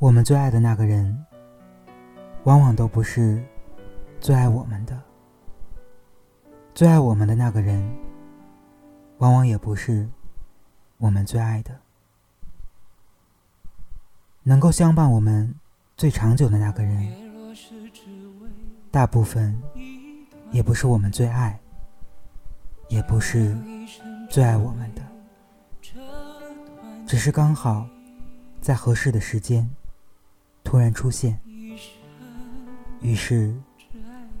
我们最爱的那个人，往往都不是最爱我们的；最爱我们的那个人，往往也不是我们最爱的。能够相伴我们最长久的那个人，大部分也不是我们最爱，也不是最爱我们的，只是刚好在合适的时间。突然出现，于是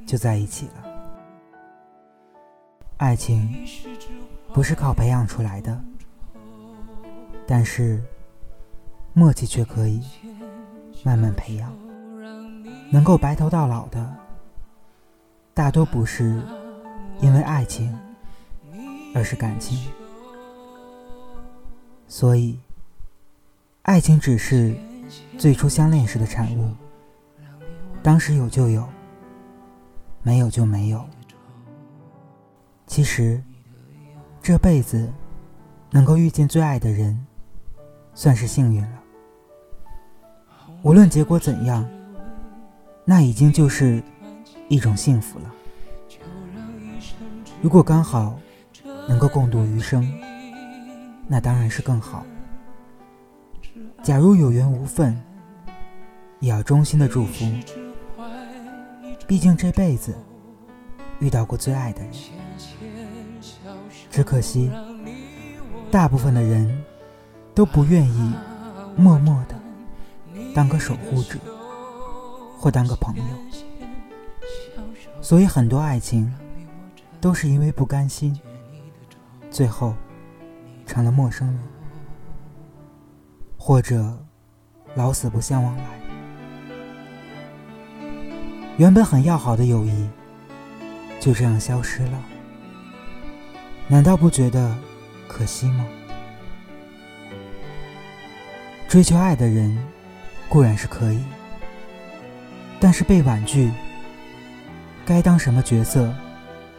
就在一起了。爱情不是靠培养出来的，但是默契却可以慢慢培养。能够白头到老的，大多不是因为爱情，而是感情。所以，爱情只是。最初相恋时的产物，当时有就有，没有就没有。其实，这辈子能够遇见最爱的人，算是幸运了。无论结果怎样，那已经就是一种幸福了。如果刚好能够共度余生，那当然是更好。假如有缘无分，也要衷心的祝福。毕竟这辈子遇到过最爱的人，只可惜大部分的人都不愿意默默的当个守护者，或当个朋友，所以很多爱情都是因为不甘心，最后成了陌生人。或者老死不相往来，原本很要好的友谊就这样消失了，难道不觉得可惜吗？追求爱的人固然是可以，但是被婉拒，该当什么角色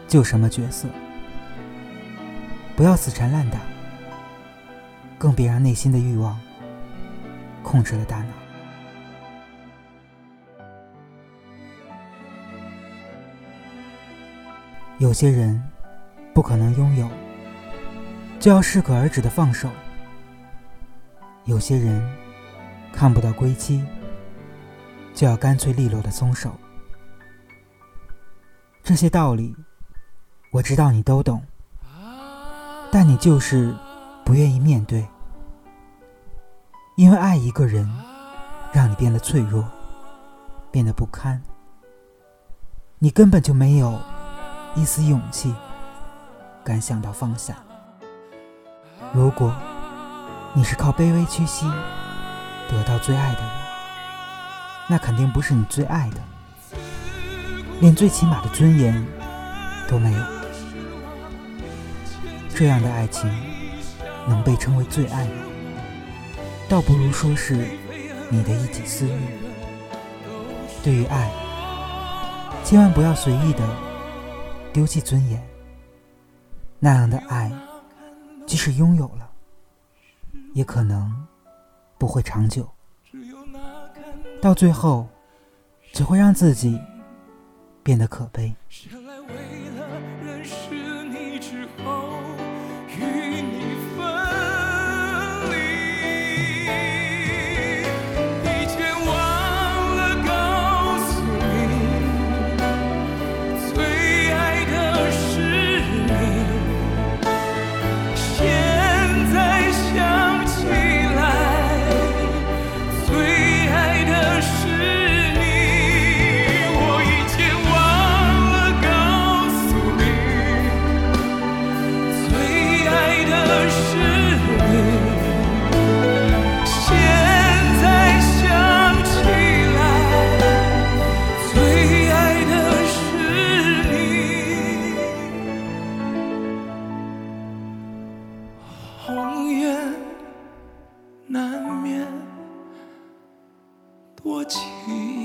就什么角色，不要死缠烂打，更别让内心的欲望。控制了大脑。有些人不可能拥有，就要适可而止的放手；有些人看不到归期，就要干脆利落的松手。这些道理，我知道你都懂，但你就是不愿意面对。因为爱一个人，让你变得脆弱，变得不堪，你根本就没有一丝勇气敢想到放下。如果你是靠卑微屈膝得到最爱的人，那肯定不是你最爱的，连最起码的尊严都没有。这样的爱情能被称为最爱吗？倒不如说是你的一己私欲。对于爱，千万不要随意的丢弃尊严。那样的爱，即使拥有了，也可能不会长久。到最后，只会让自己变得可悲。难免多情